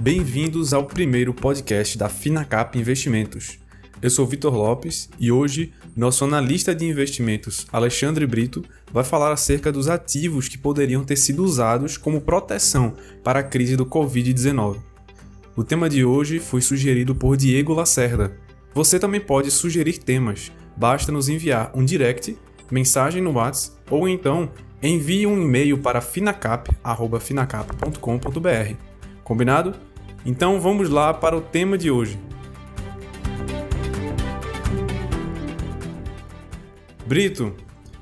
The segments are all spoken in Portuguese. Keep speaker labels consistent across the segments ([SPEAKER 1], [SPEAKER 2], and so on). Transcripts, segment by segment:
[SPEAKER 1] Bem-vindos ao primeiro podcast da Finacap Investimentos. Eu sou Vitor Lopes e hoje nosso analista de investimentos, Alexandre Brito, vai falar acerca dos ativos que poderiam ter sido usados como proteção para a crise do Covid-19. O tema de hoje foi sugerido por Diego Lacerda. Você também pode sugerir temas, basta nos enviar um direct, mensagem no WhatsApp ou então envie um e-mail para finacap.finacap.com.br. Combinado? Então vamos lá para o tema de hoje. Brito,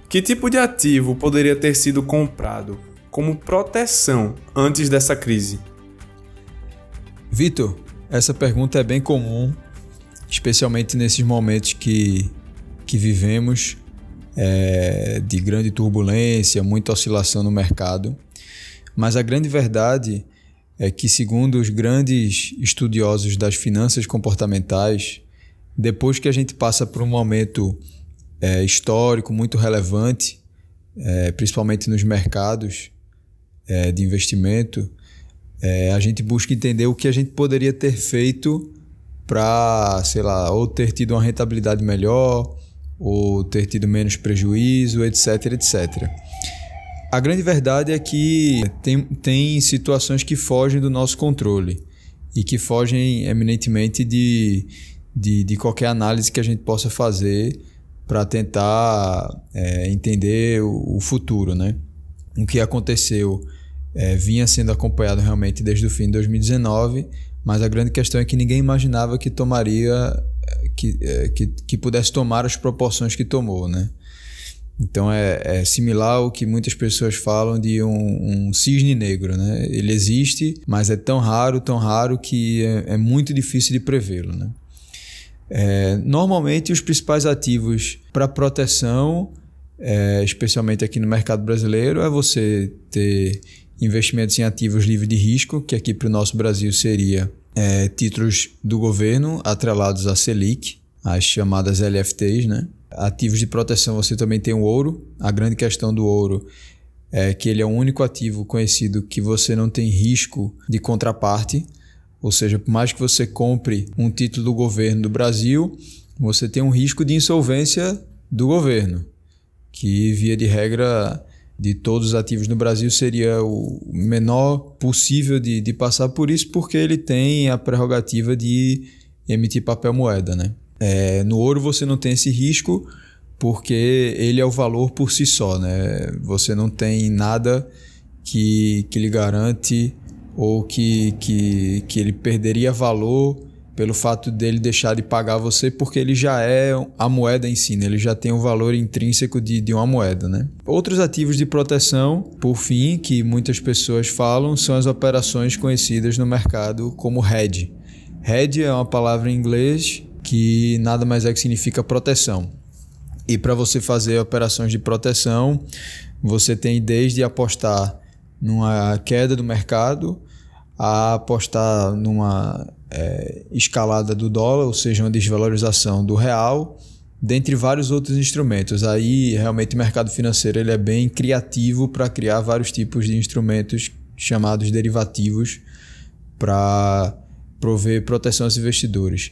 [SPEAKER 1] que tipo de ativo poderia ter sido comprado como proteção antes dessa crise?
[SPEAKER 2] Vitor, essa pergunta é bem comum, especialmente nesses momentos que, que vivemos é, de grande turbulência, muita oscilação no mercado. Mas a grande verdade é que, segundo os grandes estudiosos das finanças comportamentais, depois que a gente passa por um momento é, histórico muito relevante, é, principalmente nos mercados é, de investimento, é, a gente busca entender o que a gente poderia ter feito para, sei lá, ou ter tido uma rentabilidade melhor, ou ter tido menos prejuízo, etc, etc. A grande verdade é que tem, tem situações que fogem do nosso controle e que fogem eminentemente de, de, de qualquer análise que a gente possa fazer para tentar é, entender o, o, futuro, né? O que aconteceu é, vinha sendo acompanhado realmente desde o fim de 2019, mas a grande questão é que ninguém imaginava que tomaria, é, que, é, que, que pudesse tomar as proporções que tomou, né? Então é, é, similar ao que muitas pessoas falam de um, um, cisne negro, né? Ele existe, mas é tão raro, tão raro que é, é muito difícil de prevê-lo, né? É, normalmente, os principais ativos para proteção, é, especialmente aqui no mercado brasileiro, é você ter investimentos em ativos livres de risco, que aqui para o nosso Brasil seria é, títulos do governo atrelados à Selic, as chamadas LFTs, né? Ativos de proteção você também tem o ouro. A grande questão do ouro é que ele é o único ativo conhecido que você não tem risco de contraparte. Ou seja, por mais que você compre um título do governo do Brasil, você tem um risco de insolvência do governo, que via de regra de todos os ativos no Brasil seria o menor possível de, de passar por isso, porque ele tem a prerrogativa de emitir papel moeda. Né? É, no ouro você não tem esse risco porque ele é o valor por si só. Né? Você não tem nada que, que lhe garante ou que, que, que ele perderia valor pelo fato dele deixar de pagar você, porque ele já é a moeda em si, né? ele já tem o um valor intrínseco de, de uma moeda. Né? Outros ativos de proteção, por fim, que muitas pessoas falam, são as operações conhecidas no mercado como hedge. Hedge é uma palavra em inglês que nada mais é que significa proteção. E para você fazer operações de proteção, você tem desde apostar numa queda do mercado a apostar numa é, escalada do dólar, ou seja, uma desvalorização do real, dentre vários outros instrumentos. Aí realmente o mercado financeiro ele é bem criativo para criar vários tipos de instrumentos chamados derivativos para prover proteção aos investidores.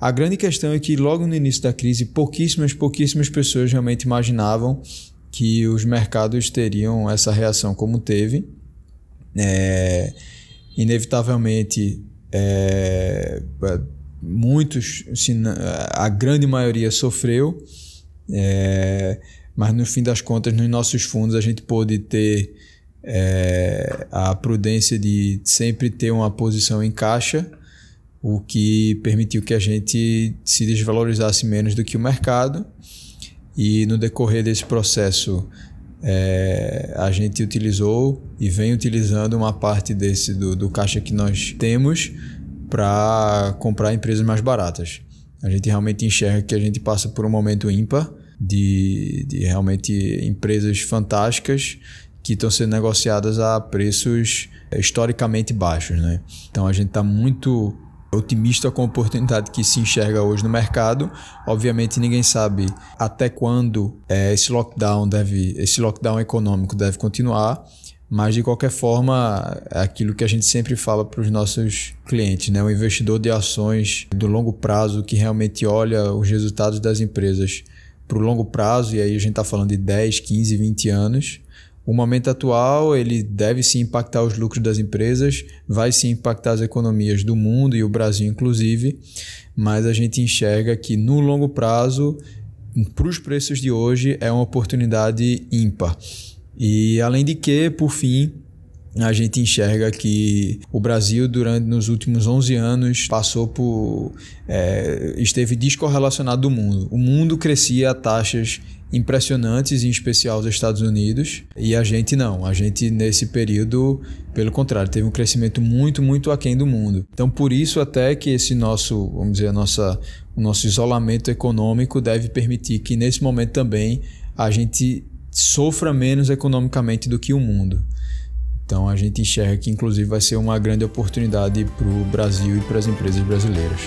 [SPEAKER 2] A grande questão é que logo no início da crise, pouquíssimas, pouquíssimas pessoas realmente imaginavam que os mercados teriam essa reação como teve. É, inevitavelmente é, é, muitos, a grande maioria sofreu, é, mas no fim das contas, nos nossos fundos, a gente pôde ter é, a prudência de sempre ter uma posição em caixa, o que permitiu que a gente se desvalorizasse menos do que o mercado. E no decorrer desse processo, é, a gente utilizou e vem utilizando uma parte desse do, do caixa que nós temos para comprar empresas mais baratas. A gente realmente enxerga que a gente passa por um momento ímpar de, de realmente empresas fantásticas que estão sendo negociadas a preços historicamente baixos. Né? Então a gente está muito otimista com a oportunidade que se enxerga hoje no mercado. Obviamente ninguém sabe até quando é, esse lockdown deve, esse lockdown econômico deve continuar, Mas de qualquer forma, é aquilo que a gente sempre fala para os nossos clientes, né? O investidor de ações do longo prazo que realmente olha os resultados das empresas para o longo prazo, e aí a gente está falando de 10, 15, 20 anos. O momento atual ele deve se impactar os lucros das empresas, vai se impactar as economias do mundo e o Brasil inclusive, mas a gente enxerga que no longo prazo, para os preços de hoje, é uma oportunidade ímpar. E além de que, por fim, a gente enxerga que o Brasil, durante nos últimos 11 anos, passou por. É, esteve descorrelacionado do mundo. O mundo crescia a taxas impressionantes, em especial os Estados Unidos, e a gente não. A gente, nesse período, pelo contrário, teve um crescimento muito, muito aquém do mundo. Então, por isso, até que esse nosso, vamos dizer, nossa, o nosso isolamento econômico deve permitir que, nesse momento também, a gente sofra menos economicamente do que o mundo. Então a gente enxerga que inclusive vai ser uma grande oportunidade para o Brasil e para as empresas brasileiras.